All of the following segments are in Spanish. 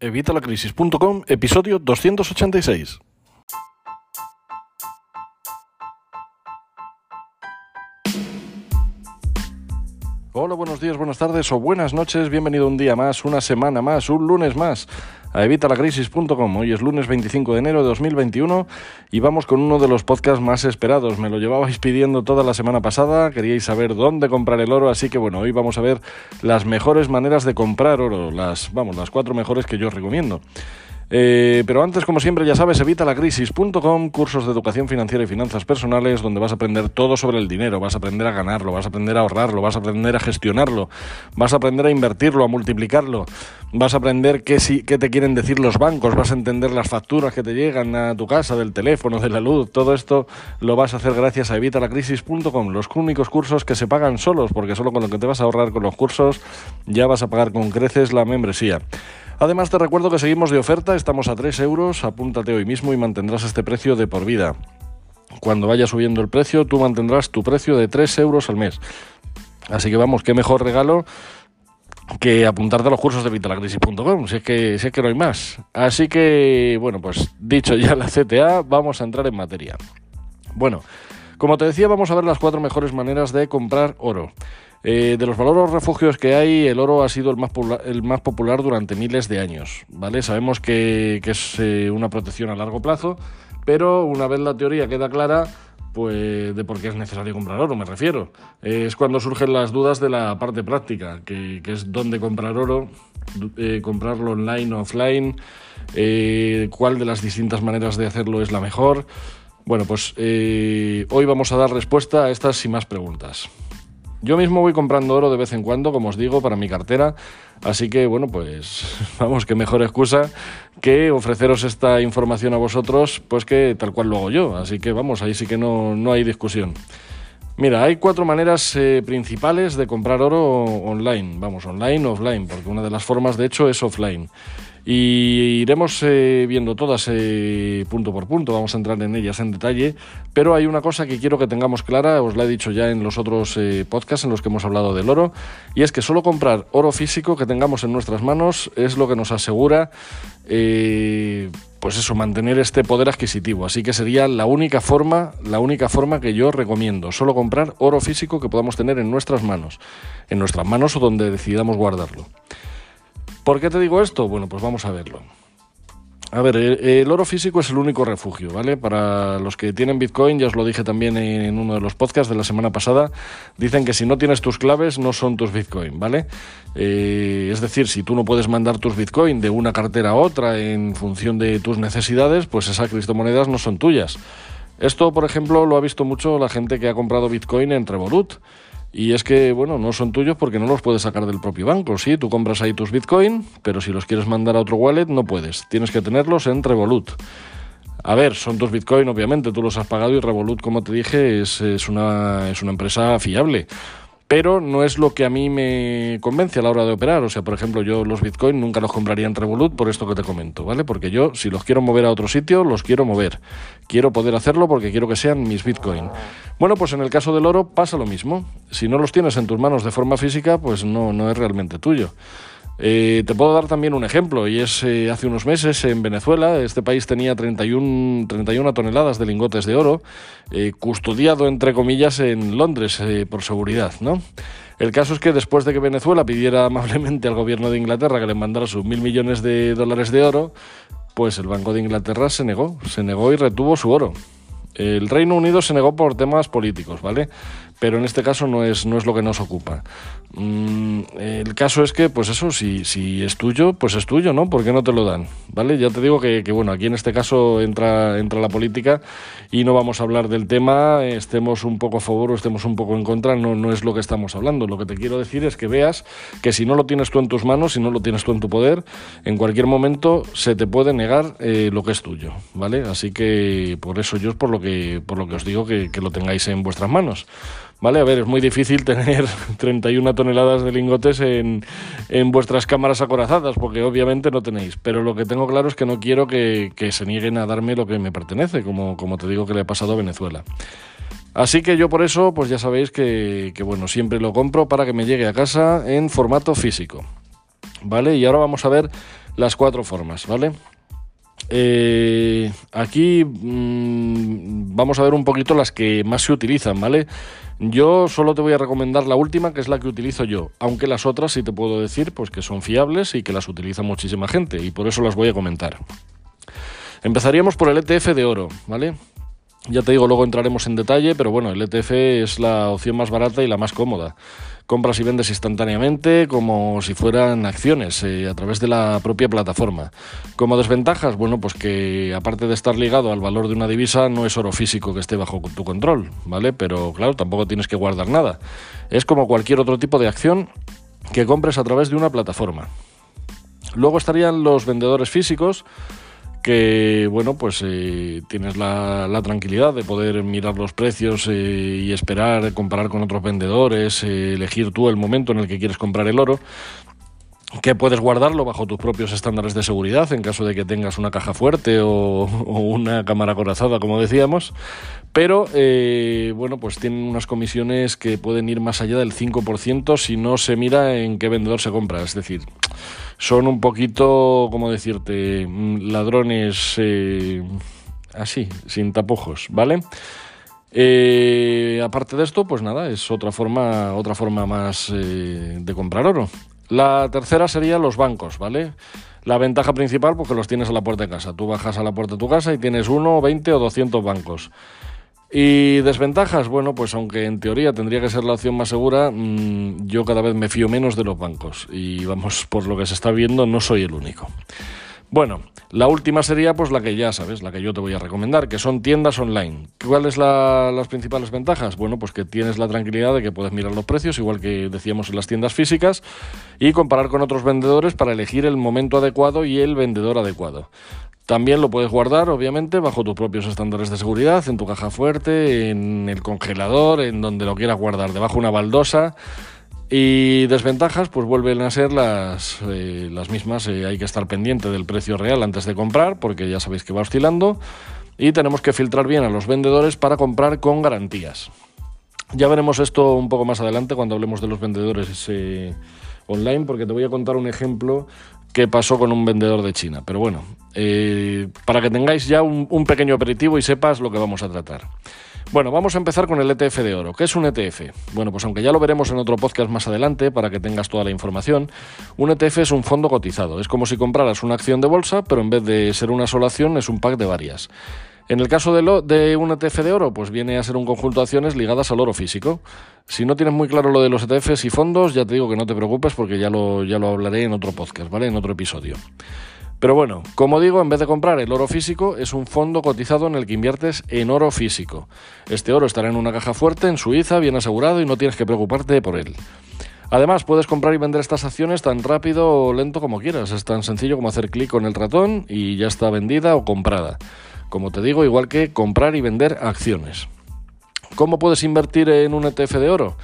Evitalacrisis.com, episodio 286. Hola, buenos días, buenas tardes o buenas noches. Bienvenido un día más, una semana más, un lunes más a evitalacrisis.com. Hoy es lunes 25 de enero de 2021 y vamos con uno de los podcasts más esperados. Me lo llevabais pidiendo toda la semana pasada, queríais saber dónde comprar el oro, así que bueno, hoy vamos a ver las mejores maneras de comprar oro, las, vamos, las cuatro mejores que yo os recomiendo. Eh, pero antes, como siempre, ya sabes, evitalacrisis.com, cursos de educación financiera y finanzas personales, donde vas a aprender todo sobre el dinero, vas a aprender a ganarlo, vas a aprender a ahorrarlo, vas a aprender a gestionarlo, vas a aprender a invertirlo, a multiplicarlo, vas a aprender qué, qué te quieren decir los bancos, vas a entender las facturas que te llegan a tu casa, del teléfono, de la luz, todo esto lo vas a hacer gracias a evitalacrisis.com, los únicos cursos que se pagan solos, porque solo con lo que te vas a ahorrar con los cursos ya vas a pagar con creces la membresía. Además te recuerdo que seguimos de oferta, estamos a 3 euros, apúntate hoy mismo y mantendrás este precio de por vida. Cuando vaya subiendo el precio, tú mantendrás tu precio de 3 euros al mes. Así que vamos, qué mejor regalo que apuntarte a los cursos de vitalacrisis.com, si que si que no hay más. Así que, bueno, pues dicho ya la CTA, vamos a entrar en materia. Bueno, como te decía, vamos a ver las cuatro mejores maneras de comprar oro. Eh, de los valores refugios que hay, el oro ha sido el más, popular durante miles de años. ¿vale? Sabemos que, es eh, una protección a largo plazo, pero una vez la teoría queda clara, pues de por qué es necesario comprar oro, me refiero. es cuando surgen las dudas de la parte práctica, que, es dónde comprar oro, eh, comprarlo online o offline, cuál de las distintas maneras de hacerlo es la mejor. Bueno, pues hoy vamos a dar respuesta a estas y más preguntas. Yo mismo voy comprando oro de vez en cuando, como os digo, para mi cartera. Así que, bueno, pues vamos, qué mejor excusa que ofreceros esta información a vosotros, pues que tal cual lo hago yo. Así que, vamos, ahí sí que no, no hay discusión. Mira, hay cuatro maneras eh, principales de comprar oro online. Vamos, online offline, porque una de las formas, de hecho, es offline. Y iremos eh, viendo todas eh, punto por punto, vamos a entrar en ellas en detalle, pero hay una cosa que quiero que tengamos clara, os la he dicho ya en los otros eh, podcasts en los que hemos hablado del oro, y es que solo comprar oro físico que tengamos en nuestras manos es lo que nos asegura, pues eso, mantener este poder adquisitivo. Así que sería la única forma, la única forma que yo recomiendo, solo comprar oro físico que podamos tener en nuestras manos, en nuestras manos o donde decidamos guardarlo. ¿Por qué te digo esto? Bueno, pues vamos a verlo. A ver, el, oro físico es el único refugio, ¿vale? Para los que tienen Bitcoin, ya os lo dije también en uno de los podcasts de la semana pasada, dicen que si no tienes tus claves no son tus Bitcoin, ¿vale? Eh, es decir, si tú no puedes mandar tus Bitcoin de una cartera a otra en función de tus necesidades, pues esas criptomonedas no son tuyas. Esto, por ejemplo, lo ha visto mucho la gente que ha comprado Bitcoin en Revolut. Y es que, bueno, no son tuyos porque no los puedes sacar del propio banco. Sí, tú compras ahí tus Bitcoin, pero si los quieres mandar a otro wallet no puedes. Tienes que tenerlos en Revolut. A ver, son tus Bitcoin, obviamente, tú los has pagado y Revolut, como te dije, es, es, una, es una empresa fiable pero no es lo que a mí me convence a la hora de operar. O sea, por ejemplo, yo los Bitcoin nunca los compraría en Revolut por esto que te comento, ¿vale? Porque yo, si los quiero mover a otro sitio, los quiero mover. Quiero poder hacerlo porque quiero que sean mis Bitcoin. Bueno, pues en el caso del oro pasa lo mismo. Si no los tienes en tus manos de forma física, pues no, no es realmente tuyo. Eh, te puedo dar también un ejemplo, y es eh, hace unos meses en Venezuela, este país tenía 31, 31 toneladas de lingotes de oro, eh, custodiado entre comillas en Londres por seguridad, ¿no? El caso es que después de que Venezuela pidiera amablemente al gobierno de Inglaterra que le mandara sus mil millones de dólares de oro, pues el Banco de Inglaterra se negó, se negó y retuvo su oro. El Reino Unido se negó por temas políticos, ¿vale? Pero en este caso no es, no es lo que nos ocupa. Mm, el caso es que, pues eso, si, si es tuyo, pues es tuyo, ¿no? ¿Por qué no te lo dan? ¿Vale? Ya te digo que, bueno, aquí en este caso entra, entra la política y no vamos a hablar del tema, estemos un poco a favor o estemos un poco en contra, no, no es lo que estamos hablando. Lo que te quiero decir es que veas que si no lo tienes tú en tus manos, si no lo tienes tú en tu poder, en cualquier momento se te puede negar eh, lo que es tuyo, ¿vale? Así que por eso yo es por lo que, por lo que os digo que, que lo tengáis en vuestras manos. ¿Vale? A ver, es muy difícil tener 31 toneladas de lingotes en, en, vuestras cámaras acorazadas, porque obviamente no tenéis. Pero lo que tengo claro es que no quiero que, que se nieguen a darme lo que me pertenece, como, como te digo que le ha pasado a Venezuela. Así que yo por eso, pues ya sabéis que, que, bueno, siempre lo compro para que me llegue a casa en formato físico. ¿Vale? Y ahora vamos a ver las cuatro formas, ¿vale? Eh, aquí mm, vamos a ver un poquito las que más se utilizan, ¿vale? Yo solo te voy a recomendar la última, que es la que utilizo yo, aunque las otras sí te puedo decir pues que son fiables y que las utiliza muchísima gente y por eso las voy a comentar. Empezaríamos por el ETF de oro, ¿vale? Ya te digo, luego entraremos en detalle, pero bueno, el ETF es la opción más barata y la más cómoda. Compras y vendes instantáneamente como si fueran acciones eh, a través de la propia plataforma. Como desventajas, bueno, pues que aparte de estar ligado al valor de una divisa, no es oro físico que esté bajo tu control, ¿vale? Pero claro, tampoco tienes que guardar nada. Es como cualquier otro tipo de acción que compres a través de una plataforma. Luego estarían los vendedores físicos que bueno pues eh, tienes la, tranquilidad de poder mirar los precios eh, y esperar comparar con otros vendedores eh, elegir tú el momento en el que quieres comprar el oro que puedes guardarlo bajo tus propios estándares de seguridad en caso de que tengas una caja fuerte o, una cámara corazada, como decíamos. Pero, eh, bueno, pues tienen unas comisiones que pueden ir más allá del 5% si no se mira en qué vendedor se compra. Es decir, son un poquito, como decirte, mm, ladrones eh, así, sin tapujos, ¿vale? Eh, aparte de esto, pues nada, es otra forma, otra forma más de comprar oro. La tercera sería los bancos, ¿vale? La ventaja principal, porque los tienes a la puerta de casa. Tú bajas a la puerta de tu casa y tienes uno, 20 o 200 bancos. Y desventajas, bueno, pues aunque en teoría tendría que ser la opción más segura, mm, yo cada vez me fío menos de los bancos. Y vamos, por lo que se está viendo, no soy el único. Bueno, la última sería pues la que ya sabes, la que yo te voy a recomendar, que son tiendas online. ¿Cuáles son las principales ventajas? Bueno, pues que tienes la tranquilidad de que puedes mirar los precios, igual que decíamos en las tiendas físicas, y comparar con otros vendedores para elegir el momento adecuado y el vendedor adecuado. También lo puedes guardar, obviamente, bajo tus propios estándares de seguridad, en tu caja fuerte, en el congelador, en donde lo quieras guardar, debajo de una baldosa. Y desventajas, pues vuelven a ser las, eh, las mismas. Eh, hay que estar pendiente del precio real antes de comprar, porque ya sabéis que va oscilando. Y tenemos que filtrar bien a los vendedores para comprar con garantías. Ya veremos esto un poco más adelante cuando hablemos de los vendedores eh, online, porque te voy a contar un ejemplo que pasó con un vendedor de China. Pero bueno, para que tengáis ya un pequeño aperitivo y sepas lo que vamos a tratar. Bueno, vamos a empezar con el ETF de oro. ¿Qué es un ETF? Bueno, pues aunque ya lo veremos en otro podcast más adelante para que tengas toda la información, un ETF es un fondo cotizado. Es como si compraras una acción de bolsa, pero en vez de ser una sola acción es un pack de varias. En el caso de, un ETF de oro, pues viene a ser un conjunto de acciones ligadas al oro físico. Si no tienes muy claro lo de los ETFs y fondos, ya te digo que no te preocupes porque ya lo, ya lo hablaré en otro podcast, ¿vale? En otro episodio. Pero bueno, como digo, en vez de comprar el oro físico, es un fondo cotizado en el que inviertes en oro físico. Este oro estará en una caja fuerte, en Suiza, bien asegurado y no tienes que preocuparte por él. Además, puedes comprar y vender estas acciones tan rápido o lento como quieras. Es tan sencillo como hacer clic con el ratón y ya está vendida o comprada. Como te digo, igual que comprar y vender acciones. ¿Cómo puedes invertir en un ETF de oro?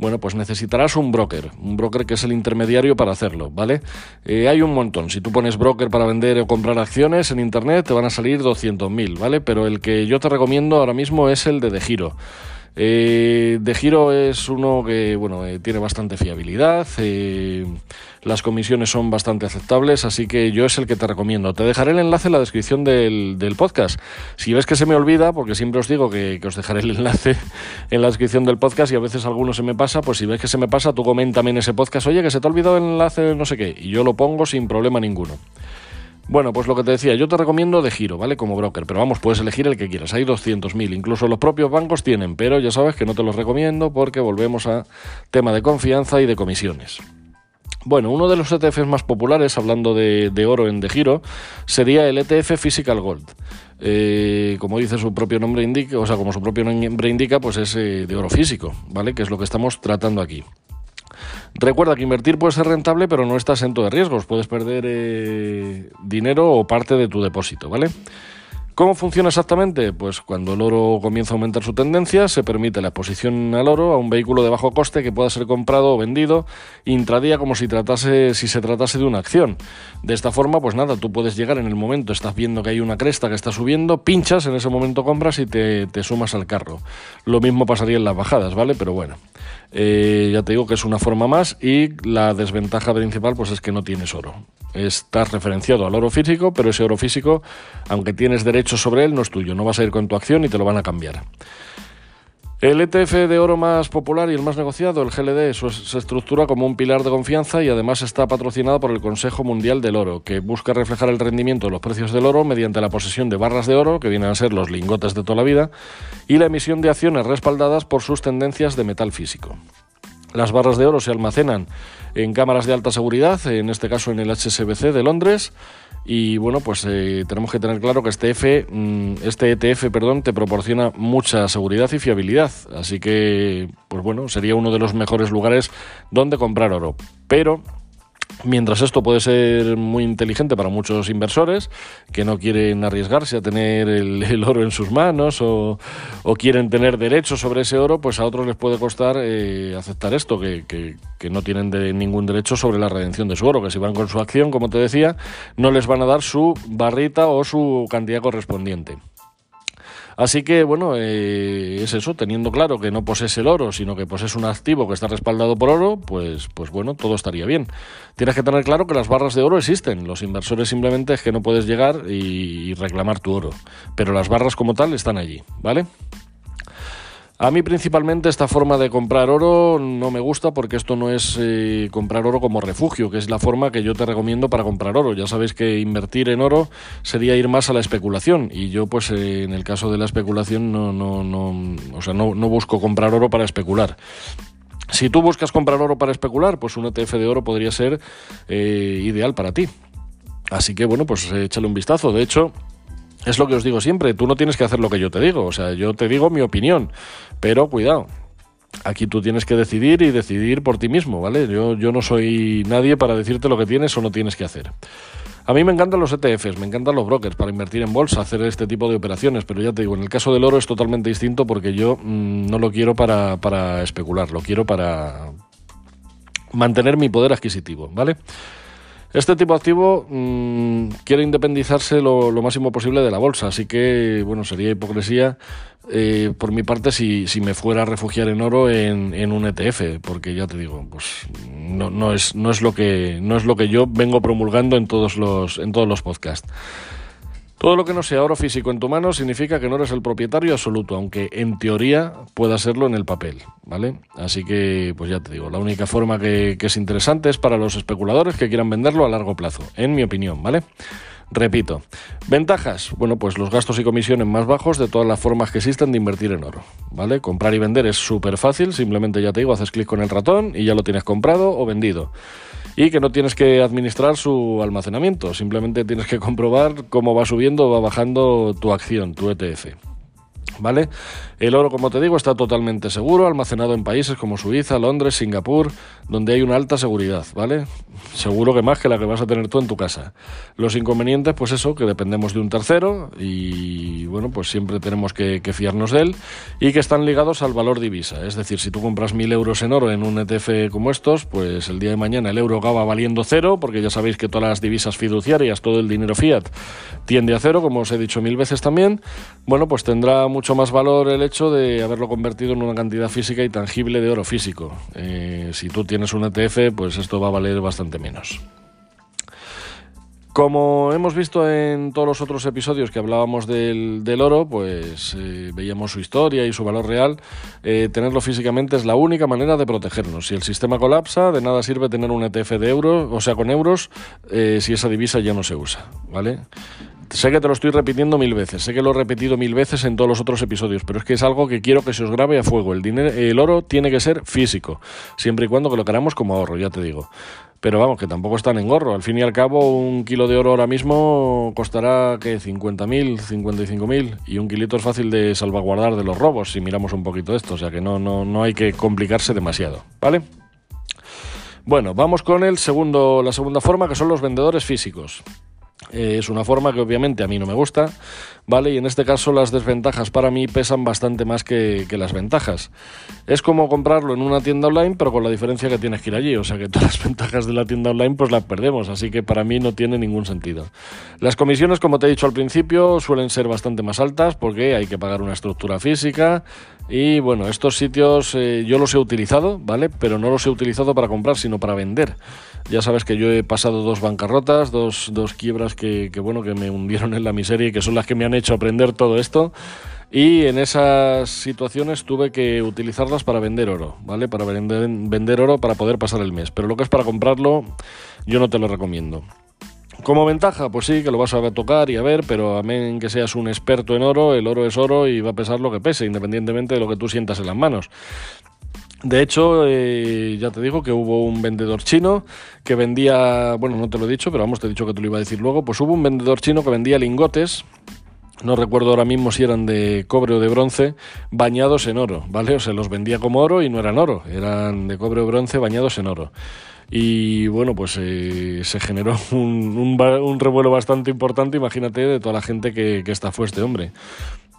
Bueno, pues necesitarás un broker, un broker que es el intermediario para hacerlo, ¿vale? Eh, hay un montón. Si tú pones broker para vender o comprar acciones en Internet, te van a salir 200.000, ¿vale? Pero el que yo te recomiendo ahora mismo es el de De Giro. Eh, de Giro es uno que bueno, eh, tiene bastante fiabilidad, eh, las comisiones son bastante aceptables, así que yo es el que te recomiendo. Te dejaré el enlace en la descripción del, podcast. Si ves que se me olvida, porque siempre os digo que, que, os dejaré el enlace en la descripción del podcast y a veces alguno se me pasa, pues si ves que se me pasa, tú coméntame en ese podcast, oye, que se te ha olvidado el enlace, no sé qué, y yo lo pongo sin problema ninguno. Bueno, pues lo que te decía, yo te recomiendo de giro, ¿vale? Como broker, pero vamos, puedes elegir el que quieras. Hay 200.000, incluso los propios bancos tienen, pero ya sabes que no te los recomiendo porque volvemos a tema de confianza y de comisiones. Bueno, uno de los ETFs más populares, hablando de, oro en de giro, sería el ETF Physical Gold. Eh, como dice su propio nombre indica, o sea, como su propio nombre indica, pues es eh, de oro físico, ¿vale? Que es lo que estamos tratando aquí. Recuerda que invertir puede ser rentable, pero no estás exento de riesgos. Puedes perder eh, dinero o parte de tu depósito, ¿vale? ¿Cómo funciona exactamente? Pues cuando el oro comienza a aumentar su tendencia, se permite la exposición al oro a un vehículo de bajo coste que pueda ser comprado o vendido intradía como si, tratase, si se tratase de una acción. De esta forma, pues nada, tú puedes llegar en el momento, estás viendo que hay una cresta que está subiendo, pinchas, en ese momento compras y te, te sumas al carro. Lo mismo pasaría en las bajadas, ¿vale? Pero bueno. Eh, ya te digo que es una forma más y la desventaja principal pues es que no tienes oro. Estás referenciado al oro físico, pero ese oro físico, aunque tienes derecho sobre él, no es tuyo. No vas a ir con tu acción y te lo van a cambiar. El ETF de oro más popular y el más negociado, el GLD, se estructura como un pilar de confianza y además está patrocinado por el Consejo Mundial del Oro, que busca reflejar el rendimiento de los precios del oro mediante la posesión de barras de oro, que vienen a ser los lingotes de toda la vida, y la emisión de acciones respaldadas por sus tendencias de metal físico. Las barras de oro se almacenan en cámaras de alta seguridad, en este caso en el HSBC de Londres, y bueno, pues eh, tenemos que tener claro que este, F, mm, este ETF perdón, te proporciona mucha seguridad y fiabilidad. Así que, pues bueno, sería uno de los mejores lugares donde comprar oro. Pero Mientras esto puede ser muy inteligente para muchos inversores que no quieren arriesgarse a tener el, oro en sus manos o, quieren tener derechos sobre ese oro, pues a otros les puede costar eh, aceptar esto, que, que, no tienen de ningún derecho sobre la redención de su oro, que si van con su acción, como te decía, no les van a dar su barrita o su cantidad correspondiente. Así que, bueno, eh, es eso, teniendo claro que no posees el oro, sino que posees un activo que está respaldado por oro, pues, pues bueno, todo estaría bien. Tienes que tener claro que las barras de oro existen, los inversores simplemente es que no puedes llegar y reclamar tu oro, pero las barras como tal están allí, ¿vale? A mí principalmente esta forma de comprar oro no me gusta porque esto no es eh, comprar oro como refugio, que es la forma que yo te recomiendo para comprar oro. Ya sabéis que invertir en oro sería ir más a la especulación y yo pues eh, en el caso de la especulación no, no, no, o sea, no, busco comprar oro para especular. Si tú buscas comprar oro para especular, pues un ETF de oro podría ser eh, ideal para ti. Así que bueno, pues échale un vistazo. De hecho, es lo que os digo siempre, tú no tienes que hacer lo que yo te digo, o sea, yo te digo mi opinión, pero cuidado, aquí tú tienes que decidir y decidir por ti mismo, ¿vale? Yo, yo no soy nadie para decirte lo que tienes o no tienes que hacer. A mí me encantan los ETFs, me encantan los brokers para invertir en bolsa, hacer este tipo de operaciones, pero ya te digo, en el caso del oro es totalmente distinto porque yo mm, no lo quiero para, para especular, lo quiero para mantener mi poder adquisitivo, ¿vale? Este tipo activo mm, quiere independizarse lo, máximo posible de la bolsa, así que bueno, sería hipocresía eh, por mi parte si, me fuera a refugiar en oro en, en, un ETF, porque ya te digo, pues no, no, es, no, es lo que, no es lo que yo vengo promulgando en todos los, en todos los podcasts. Todo lo que no sea oro físico en tu mano significa que no eres el propietario absoluto, aunque en teoría pueda serlo en el papel, ¿vale? Así que, pues ya te digo, la única forma que, es interesante es para los especuladores que quieran venderlo a largo plazo, en mi opinión, ¿vale? Repito, ventajas, bueno, pues los gastos y comisiones más bajos de todas las formas que existen de invertir en oro, ¿vale? Comprar y vender es súper fácil, simplemente ya te digo, haces clic con el ratón y ya lo tienes comprado o vendido y que no tienes que administrar su almacenamiento, simplemente tienes que comprobar cómo va subiendo o va bajando tu acción, tu ETF. ¿Vale? El oro, como te digo, está totalmente seguro, almacenado en países como Suiza, Londres, Singapur, donde hay una alta seguridad, ¿vale? Seguro que más que la que vas a tener tú en tu casa. Los inconvenientes, pues eso, que dependemos de un tercero y bueno, pues siempre tenemos que, fiarnos de él y que están ligados al valor divisa. Es decir, si tú compras mil euros en oro en un ETF como estos, pues el día de mañana el euro acaba valiendo cero, porque ya sabéis que todas las divisas fiduciarias, todo el dinero fiat, tiende a cero, como os he dicho mil veces también. Bueno, pues tendrá mucho más valor el hecho de haberlo convertido en una cantidad física y tangible de oro físico. Eh, si tú tienes un ETF, pues esto va a valer bastante menos. Como hemos visto en todos los otros episodios que hablábamos del, oro, pues eh, veíamos su historia y su valor real. Eh, tenerlo físicamente es la única manera de protegernos. Si el sistema colapsa, de nada sirve tener un ETF de euros, o sea, con euros, si esa divisa ya no se usa, ¿vale? Sé que te lo estoy repitiendo mil veces, sé que lo he repetido mil veces en todos los otros episodios, pero es que es algo que quiero que se os grabe a fuego. El, dinero, el oro tiene que ser físico, siempre y cuando que lo queramos como ahorro, ya te digo. Pero vamos, que tampoco están en gorro. Al fin y al cabo, un kilo de oro ahora mismo costará que 50.000, 55.000 y un kilito es fácil de salvaguardar de los robos si miramos un poquito esto, o sea que no, no, no hay que complicarse demasiado, ¿vale? Bueno, vamos con el segundo, la segunda forma que son los vendedores físicos. Eh, es una forma que obviamente a mí no me gusta, ¿vale? Y en este caso las desventajas para mí pesan bastante más que, las ventajas. Es como comprarlo en una tienda online, pero con la diferencia que tienes que ir allí, o sea que todas las ventajas de la tienda online pues las perdemos, así que para mí no tiene ningún sentido. Las comisiones, como te he dicho al principio, suelen ser bastante más altas porque hay que pagar una estructura física y bueno, estos sitios eh, yo los he utilizado, ¿vale? Pero no los he utilizado para comprar, sino para vender. Ya sabes que yo he pasado dos bancarrotas, dos, dos quiebras que, que, bueno, que me hundieron en la miseria y que son las que me han hecho aprender todo esto. Y en esas situaciones tuve que utilizarlas para vender oro, ¿vale? Para vender, vender oro para poder pasar el mes. Pero lo que es para comprarlo, yo no te lo recomiendo. Como ventaja, pues sí, que lo vas a tocar y a ver, pero a menos que seas un experto en oro, el oro es oro y va a pesar lo que pese, independientemente de lo que tú sientas en las manos. De hecho, eh, ya te digo que hubo un vendedor chino que vendía, bueno, no te lo he dicho, pero vamos, te he dicho que te lo iba a decir luego, pues hubo un vendedor chino que vendía lingotes, no recuerdo ahora mismo si eran de cobre o de bronce, bañados en oro, ¿vale? O sea, los vendía como oro y no eran oro, eran de cobre o bronce bañados en oro. Y bueno, pues eh, se generó un, revuelo bastante importante, imagínate, de toda la gente que, que fue este hombre.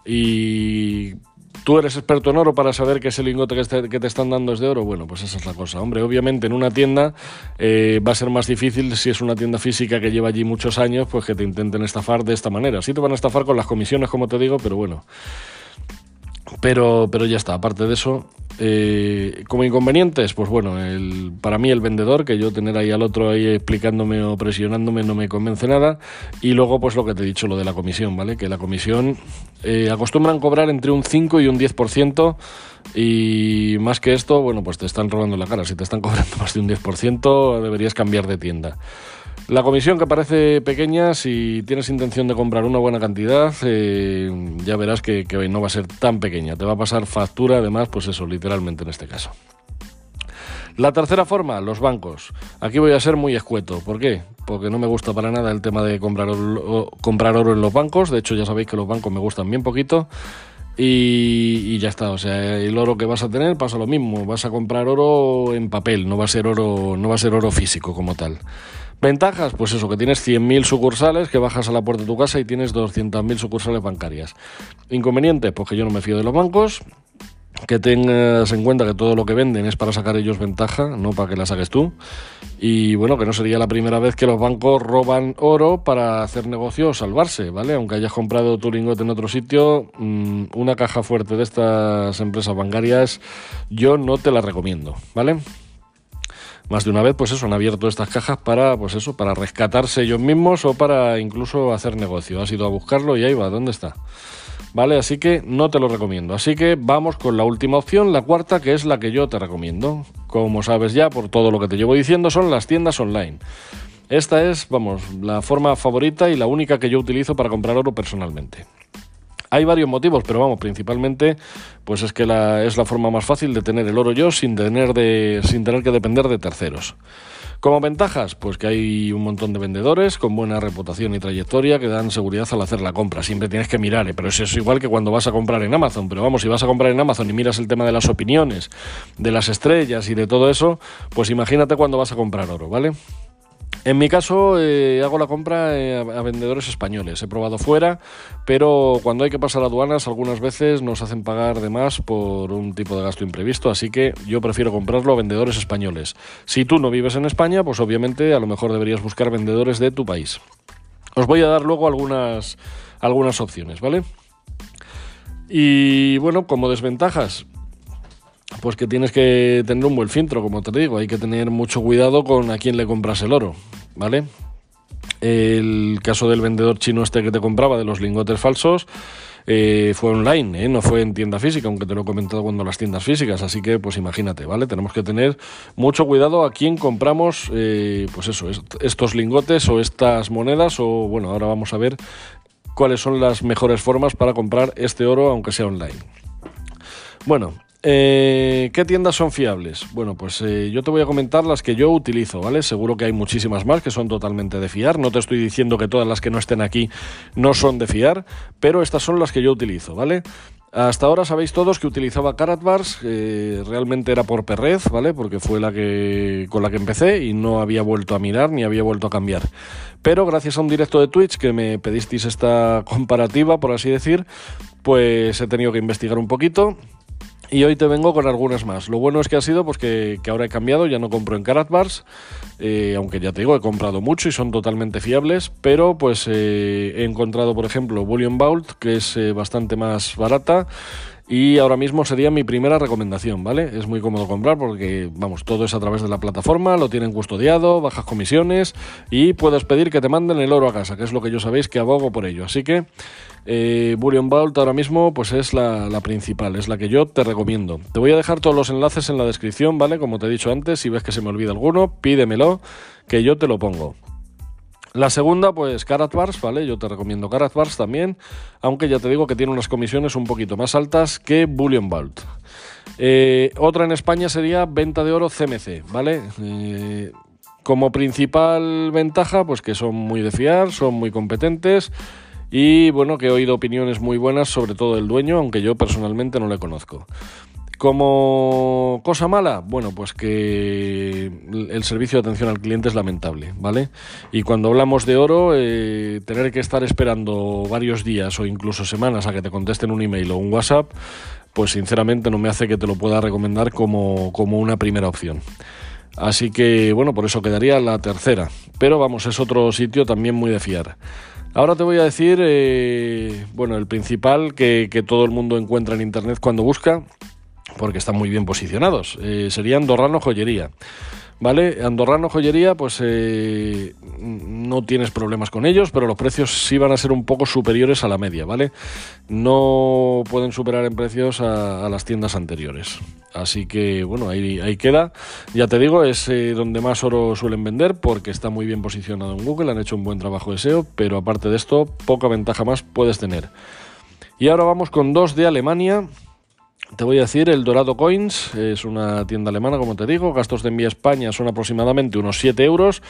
Y ¿Tú eres experto en oro para saber que ese lingote que, te están dando es de oro? Bueno, pues esa es la cosa. Hombre, obviamente en una tienda eh, va a ser más difícil si es una tienda física que lleva allí muchos años, pues que te intenten estafar de esta manera. Sí te van a estafar con las comisiones, como te digo, pero bueno. Pero, pero ya está, aparte de eso, eh, como inconvenientes, pues bueno, el, para mí el vendedor, que yo tener ahí al otro ahí explicándome o presionándome no me convence nada. Y luego, pues lo que te he dicho, lo de la comisión, ¿vale? Que la comisión eh, acostumbran cobrar entre un 5 y un 10%. Y más que esto, bueno, pues te están robando la cara. Si te están cobrando más de un 10%, deberías cambiar de tienda. La comisión que parece pequeña, si tienes intención de comprar una buena cantidad, eh, ya verás que, que no va a ser tan pequeña. Te va a pasar factura, además, pues eso, literalmente en este caso. La tercera forma, los bancos. Aquí voy a ser muy escueto. ¿Por qué? Porque no me gusta para nada el tema de comprar oro, comprar oro en los bancos. De hecho, ya sabéis que los bancos me gustan bien poquito. Y, y, ya está, o sea, el oro que vas a tener pasa lo mismo, vas a comprar oro en papel, no va a ser oro, no va a ser oro físico como tal. Ventajas, pues eso, que tienes 100.000 sucursales, que bajas a la puerta de tu casa y tienes 200.000 sucursales bancarias. Inconveniente, pues que yo no me fío de los bancos, que tengas en cuenta que todo lo que venden es para sacar ellos ventaja, no para que la saques tú. Y bueno, que no sería la primera vez que los bancos roban oro para hacer negocio o salvarse, ¿vale? Aunque hayas comprado tu lingote en otro sitio, mm, una caja fuerte de estas empresas bancarias yo no te la recomiendo, ¿vale? Más de una vez, pues eso, han abierto estas cajas para, pues eso, para rescatarse ellos mismos o para incluso hacer negocio. Has ido a buscarlo y ahí va, ¿dónde está? ¿Vale? Así que no te lo recomiendo. Así que vamos con la última opción, la cuarta, que es la que yo te recomiendo. Como sabes ya, por todo lo que te llevo diciendo, son las tiendas online. Esta es, vamos, la forma favorita y la única que yo utilizo para comprar oro personalmente. Hay varios motivos, pero vamos, principalmente pues es que la, es la forma más fácil de tener el oro yo sin tener, de, sin tener que depender de terceros. Como ventajas, pues que hay un montón de vendedores con buena reputación y trayectoria que dan seguridad al hacer la compra. Siempre tienes que mirar, ¿eh? pero eso es igual que cuando vas a comprar en Amazon. Pero vamos, si vas a comprar en Amazon y miras el tema de las opiniones, de las estrellas y de todo eso, pues imagínate cuando vas a comprar oro, ¿vale? En mi caso, eh, hago la compra eh, a vendedores españoles. He probado fuera, pero cuando hay que pasar aduanas, algunas veces nos hacen pagar de más por un tipo de gasto imprevisto, así que yo prefiero comprarlo a vendedores españoles. Si tú no vives en España, pues obviamente a lo mejor deberías buscar vendedores de tu país. Os voy a dar luego algunas, algunas opciones, ¿vale? Y bueno, como desventajas, pues que tienes que tener un buen filtro, como te digo, hay que tener mucho cuidado con a quién le compras el oro, ¿vale? El caso del vendedor chino este que te compraba de los lingotes falsos eh, fue online, ¿eh? no fue en tienda física, aunque te lo he comentado cuando las tiendas físicas, así que pues imagínate, ¿vale? Tenemos que tener mucho cuidado a quién compramos, eh, pues eso, estos lingotes o estas monedas, o bueno, ahora vamos a ver cuáles son las mejores formas para comprar este oro, aunque sea online. Bueno, eh, ¿Qué tiendas son fiables? Bueno, pues eh, yo te voy a comentar las que yo utilizo, ¿vale? Seguro que hay muchísimas más que son totalmente de fiar. No te estoy diciendo que todas las que no estén aquí no son de fiar, pero estas son las que yo utilizo, ¿vale? Hasta ahora sabéis todos que utilizaba Karatbars, eh, realmente era por Perrez, ¿vale? Porque fue la que con la que empecé y no había vuelto a mirar ni había vuelto a cambiar. Pero gracias a un directo de Twitch que me pedisteis esta comparativa, por así decir, pues he tenido que investigar un poquito y hoy te vengo con algunas más. Lo bueno es que ha sido pues que, ahora he cambiado, ya no compro en Karatbars, eh, aunque ya te digo, he comprado mucho y son totalmente fiables, pero pues eh, he encontrado, por ejemplo, Bullion Vault, que es eh, bastante más barata. Y ahora mismo sería mi primera recomendación, ¿vale? Es muy cómodo comprar porque, vamos, todo es a través de la plataforma, lo tienen custodiado, bajas comisiones y puedes pedir que te manden el oro a casa, que es lo que yo sabéis que abogo por ello. Así que eh, Burion Vault ahora mismo pues es la, principal, es la que yo te recomiendo. Te voy a dejar todos los enlaces en la descripción, ¿vale? Como te he dicho antes, si ves que se me olvida alguno, pídemelo, que yo te lo pongo. La segunda, pues Karatbars, ¿vale? Yo te recomiendo Karatbars también, aunque ya te digo que tiene unas comisiones un poquito más altas que Bullion Vault. Eh, otra en España sería venta de oro CMC, ¿vale? Eh, como principal ventaja, pues que son muy de fiar, son muy competentes y bueno, que he oído opiniones muy buenas sobre todo del dueño, aunque yo personalmente no le conozco. Como cosa mala, bueno, pues que el servicio de atención al cliente es lamentable, ¿vale? Y cuando hablamos de oro, eh, tener que estar esperando varios días o incluso semanas a que te contesten un email o un WhatsApp, pues sinceramente no me hace que te lo pueda recomendar como, como una primera opción. Así que, bueno, por eso quedaría la tercera. Pero vamos, es otro sitio también muy de fiar. Ahora te voy a decir, eh, bueno, el principal que, todo el mundo encuentra en Internet cuando busca, porque están muy bien posicionados, eh, sería Andorrano Joyería. ¿Vale? Andorrano Joyería, pues eh, no tienes problemas con ellos, pero los precios sí van a ser un poco superiores a la media, ¿vale? No pueden superar en precios a, las tiendas anteriores. Así que, bueno, ahí, queda. Ya te digo, es eh, donde más oro suelen vender porque está muy bien posicionado en Google, han hecho un buen trabajo de SEO, pero aparte de esto, poca ventaja más puedes tener. Y ahora vamos con dos de Alemania. Te voy a decir, el Dorado Coins es una tienda alemana, como te digo. Gastos de envío a España son aproximadamente unos 7 euros.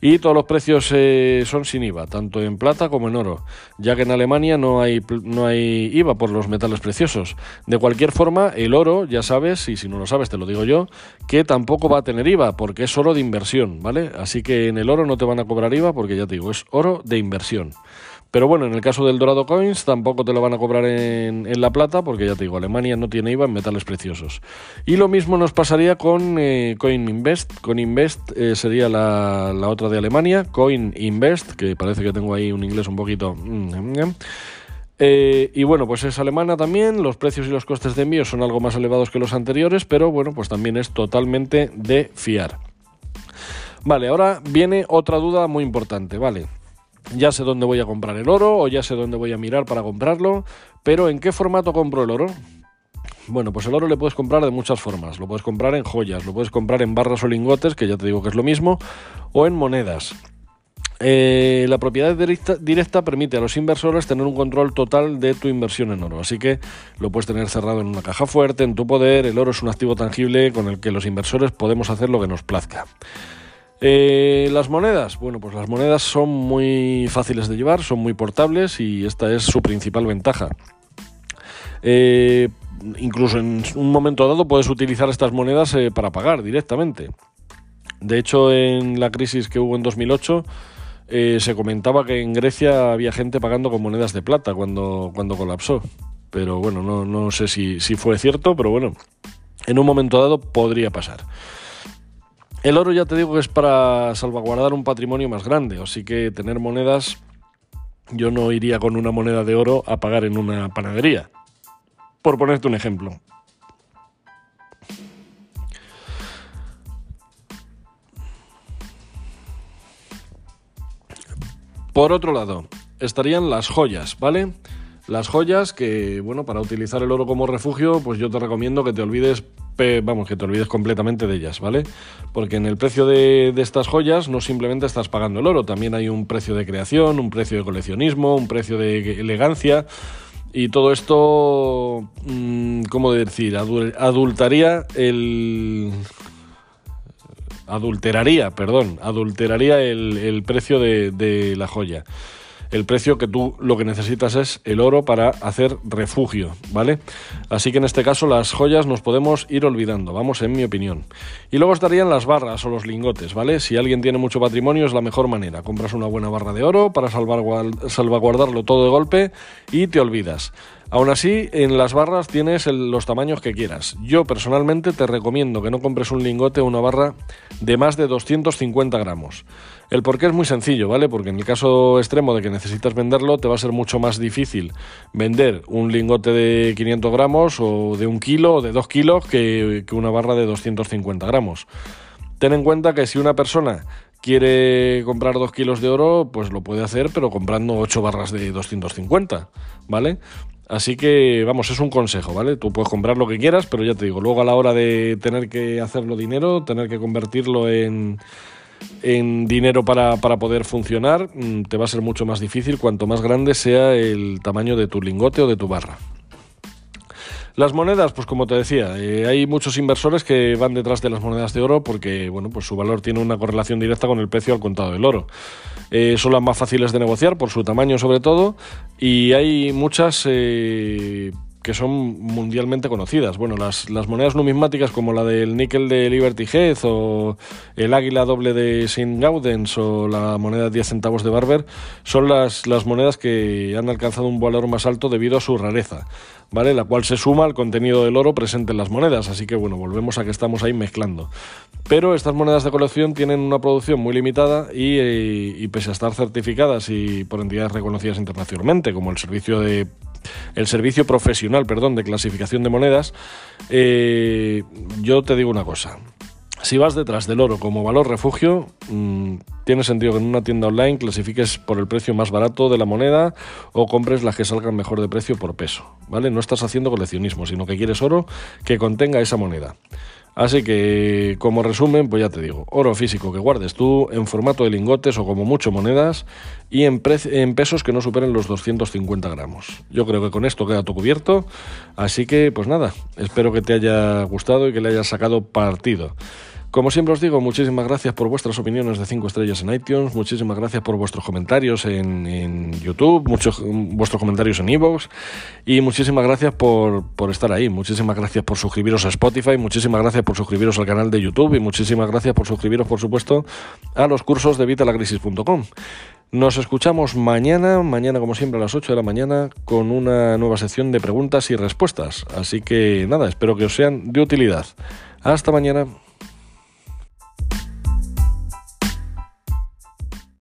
Y todos los precios eh, son sin IVA, tanto en plata como en oro, ya que en Alemania no hay, no hay IVA por los metales preciosos. De cualquier forma, el oro, ya sabes, y si no lo sabes te lo digo yo, que tampoco va a tener IVA porque es oro de inversión, ¿vale? Así que en el oro no te van a cobrar IVA porque ya te digo, es oro de inversión. Pero bueno, en el caso del Dorado Coins tampoco te lo van a cobrar en, la plata porque ya te digo, Alemania no tiene IVA en metales preciosos. Y lo mismo nos pasaría con eh, Coin Invest. Coin Invest eh, sería la, otra de Alemania, Coin Invest, que parece que tengo ahí un inglés un poquito... Mm, eh, y bueno, pues es alemana también, los precios y los costes de envío son algo más elevados que los anteriores, pero bueno, pues también es totalmente de fiar. Vale, ahora viene otra duda muy importante, ¿vale? Ya sé dónde voy a comprar el oro o ya sé dónde voy a mirar para comprarlo, pero ¿en qué formato compro el oro? Bueno, pues el oro le puedes comprar de muchas formas. Lo puedes comprar en joyas, lo puedes comprar en barras o lingotes, que ya te digo que es lo mismo, o en monedas. Eh, la propiedad directa, directa, permite a los inversores tener un control total de tu inversión en oro, así que lo puedes tener cerrado en una caja fuerte, en tu poder. El oro es un activo tangible con el que los inversores podemos hacer lo que nos plazca. Eh, las monedas, bueno, pues las monedas son muy fáciles de llevar, son muy portables y esta es su principal ventaja. Eh, incluso en un momento dado puedes utilizar estas monedas eh, para pagar directamente. De hecho, en la crisis que hubo en 2008, se comentaba que en Grecia había gente pagando con monedas de plata cuando, cuando colapsó. Pero bueno, no, no sé si, si fue cierto, pero bueno, en un momento dado podría pasar. El oro ya te digo que es para salvaguardar un patrimonio más grande, así que tener monedas, yo no iría con una moneda de oro a pagar en una panadería, por ponerte un ejemplo. Por otro lado, estarían las joyas, ¿vale? Las joyas que, bueno, para utilizar el oro como refugio, pues yo te recomiendo que te olvides vamos, que te olvides completamente de ellas, ¿vale? Porque en el precio de, estas joyas no simplemente estás pagando el oro, también hay un precio de creación, un precio de coleccionismo, un precio de elegancia. Y todo esto, mm, ¿cómo decir? Adultaría el. Adulteraría, perdón, adulteraría el, precio de, de la joya. El precio que tú lo que necesitas es el oro para hacer refugio, ¿vale? Así que en este caso las joyas nos podemos ir olvidando, vamos, en mi opinión. Y luego estarían las barras o los lingotes, ¿vale? Si alguien tiene mucho patrimonio es la mejor manera. Compras una buena barra de oro para salvaguardarlo todo de golpe y te olvidas. Aún así, en las barras tienes los tamaños que quieras. Yo personalmente te recomiendo que no compres un lingote o una barra de más de 250 gramos. El porqué es muy sencillo, ¿vale? Porque en el caso extremo de que necesitas venderlo, te va a ser mucho más difícil vender un lingote de 500 gramos o de un kilo o de dos kilos que, una barra de 250 gramos. Ten en cuenta que si una persona quiere comprar dos kilos de oro, pues lo puede hacer, pero comprando ocho barras de 250, ¿vale? Así que, vamos, es un consejo, ¿vale? Tú puedes comprar lo que quieras, pero ya te digo, luego a la hora de tener que hacerlo dinero, tener que convertirlo en, en dinero para, para, poder funcionar, mm, te va a ser mucho más difícil cuanto más grande sea el tamaño de tu lingote o de tu barra. Las monedas, pues como te decía, eh, hay muchos inversores que van detrás de las monedas de oro porque, bueno, pues su valor tiene una correlación directa con el precio al contado del oro. Eh, son las más fáciles de negociar por su tamaño sobre todo y hay muchas eh, que son mundialmente conocidas. Bueno, las, monedas numismáticas como la del níquel de Liberty Heath o el águila doble de St. Gaudens o la moneda de 10 centavos de Barber son las, monedas que han alcanzado un valor más alto debido a su rareza, ¿vale? La cual se suma al contenido del oro presente en las monedas, así que bueno, volvemos a que estamos ahí mezclando. Pero estas monedas de colección tienen una producción muy limitada y, eh, y pese a estar certificadas y por entidades reconocidas internacionalmente, como el servicio de el servicio profesional, perdón, de clasificación de monedas, eh, yo te digo una cosa. Si vas detrás del oro como valor refugio, mm, tiene sentido que en una tienda online clasifiques por el precio más barato de la moneda o compres las que salgan mejor de precio por peso, ¿vale? No estás haciendo coleccionismo, sino que quieres oro que contenga esa moneda. Así que, como resumen, pues ya te digo, oro físico que guardes tú en formato de lingotes o como mucho monedas y en, en, pesos que no superen los 250 gramos. Yo creo que con esto queda todo cubierto. Así que, pues nada, espero que te haya gustado y que le hayas sacado partido. Como siempre os digo, muchísimas gracias por vuestras opiniones de 5 estrellas en iTunes, muchísimas gracias por vuestros comentarios en, YouTube, muchos vuestros comentarios en iVoox y muchísimas gracias por, estar ahí, muchísimas gracias por suscribiros a Spotify, muchísimas gracias por suscribiros al canal de YouTube y muchísimas gracias por suscribiros, por supuesto, a los cursos de vitalacrisis.com. Nos escuchamos mañana, mañana como siempre a las 8 de la mañana, con una nueva sección de preguntas y respuestas. Así que nada, espero que os sean de utilidad. Hasta mañana.